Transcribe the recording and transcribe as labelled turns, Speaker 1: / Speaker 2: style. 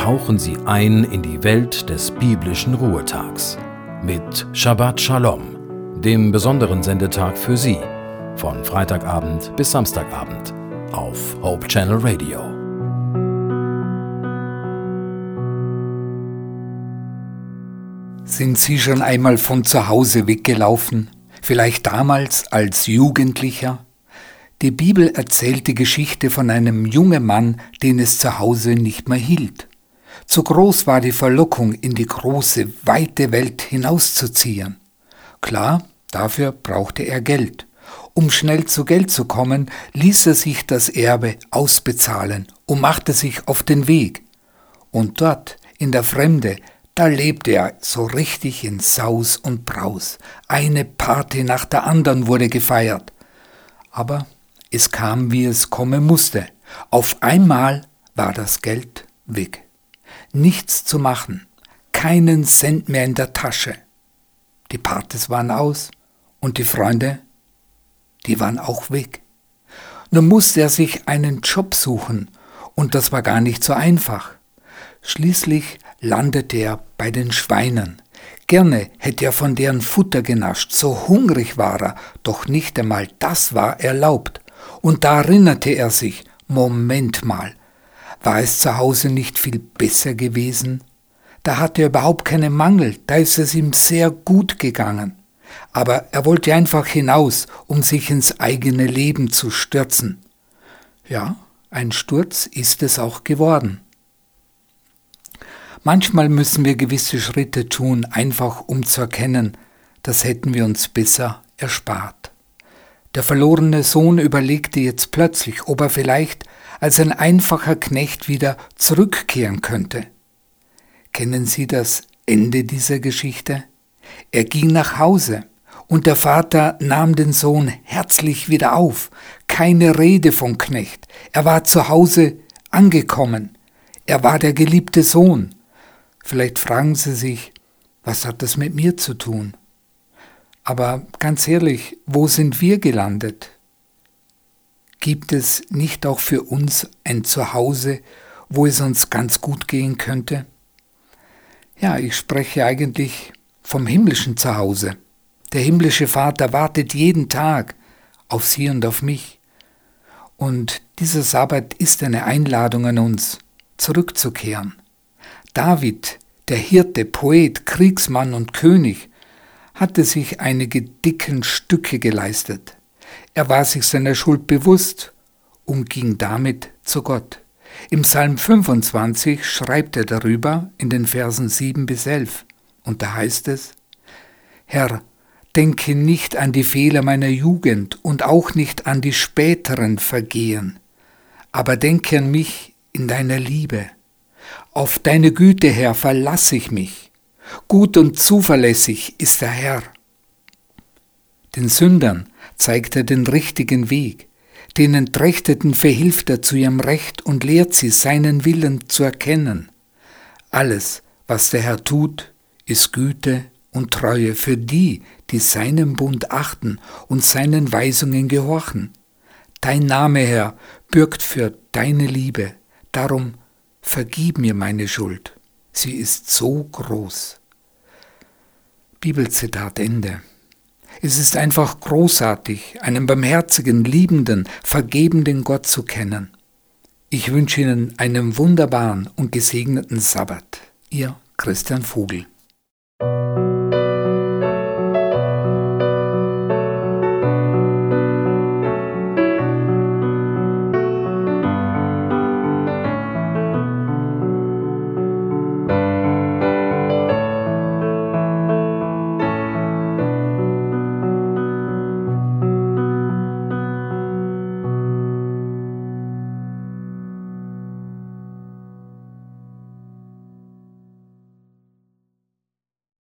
Speaker 1: tauchen Sie ein in die Welt des biblischen Ruhetags mit Shabbat Shalom, dem besonderen Sendetag für Sie, von Freitagabend bis Samstagabend auf Hope Channel Radio.
Speaker 2: Sind Sie schon einmal von zu Hause weggelaufen? Vielleicht damals als Jugendlicher? Die Bibel erzählt die Geschichte von einem jungen Mann, den es zu Hause nicht mehr hielt. Zu groß war die Verlockung, in die große, weite Welt hinauszuziehen. Klar, dafür brauchte er Geld. Um schnell zu Geld zu kommen, ließ er sich das Erbe ausbezahlen und machte sich auf den Weg. Und dort, in der Fremde, da lebte er so richtig in Saus und Braus. Eine Party nach der anderen wurde gefeiert. Aber es kam, wie es kommen musste. Auf einmal war das Geld weg. Nichts zu machen, keinen Cent mehr in der Tasche. Die Partys waren aus und die Freunde, die waren auch weg. Nun musste er sich einen Job suchen und das war gar nicht so einfach. Schließlich landete er bei den Schweinen. Gerne hätte er von deren Futter genascht, so hungrig war er, doch nicht einmal das war erlaubt. Und da erinnerte er sich, Moment mal, war es zu Hause nicht viel besser gewesen? Da hatte er überhaupt keinen Mangel, da ist es ihm sehr gut gegangen. Aber er wollte einfach hinaus, um sich ins eigene Leben zu stürzen. Ja, ein Sturz ist es auch geworden. Manchmal müssen wir gewisse Schritte tun, einfach um zu erkennen, das hätten wir uns besser erspart. Der verlorene Sohn überlegte jetzt plötzlich, ob er vielleicht als ein einfacher Knecht wieder zurückkehren könnte. Kennen Sie das Ende dieser Geschichte? Er ging nach Hause, und der Vater nahm den Sohn herzlich wieder auf. Keine Rede von Knecht. Er war zu Hause angekommen. Er war der geliebte Sohn. Vielleicht fragen Sie sich, was hat das mit mir zu tun? Aber ganz ehrlich, wo sind wir gelandet? Gibt es nicht auch für uns ein Zuhause, wo es uns ganz gut gehen könnte? Ja, ich spreche eigentlich vom himmlischen Zuhause. Der himmlische Vater wartet jeden Tag auf Sie und auf mich. Und dieser Sabbat ist eine Einladung an uns, zurückzukehren. David, der Hirte, Poet, Kriegsmann und König, hatte sich einige dicken Stücke geleistet. Er war sich seiner Schuld bewusst und ging damit zu Gott. Im Psalm 25 schreibt er darüber in den Versen 7 bis 11 und da heißt es, Herr, denke nicht an die Fehler meiner Jugend und auch nicht an die späteren Vergehen, aber denke an mich in deiner Liebe. Auf deine Güte, Herr, verlasse ich mich Gut und zuverlässig ist der Herr. Den Sündern zeigt er den richtigen Weg, den Entrechteten verhilft er zu ihrem Recht und lehrt sie, seinen Willen zu erkennen. Alles, was der Herr tut, ist Güte und Treue für die, die seinen Bund achten und seinen Weisungen gehorchen. Dein Name, Herr, bürgt für deine Liebe, darum vergib mir meine Schuld, sie ist so groß. Bibelzitat Ende. Es ist einfach großartig, einen barmherzigen, liebenden, vergebenden Gott zu kennen. Ich wünsche Ihnen einen wunderbaren und gesegneten Sabbat. Ihr Christian Vogel.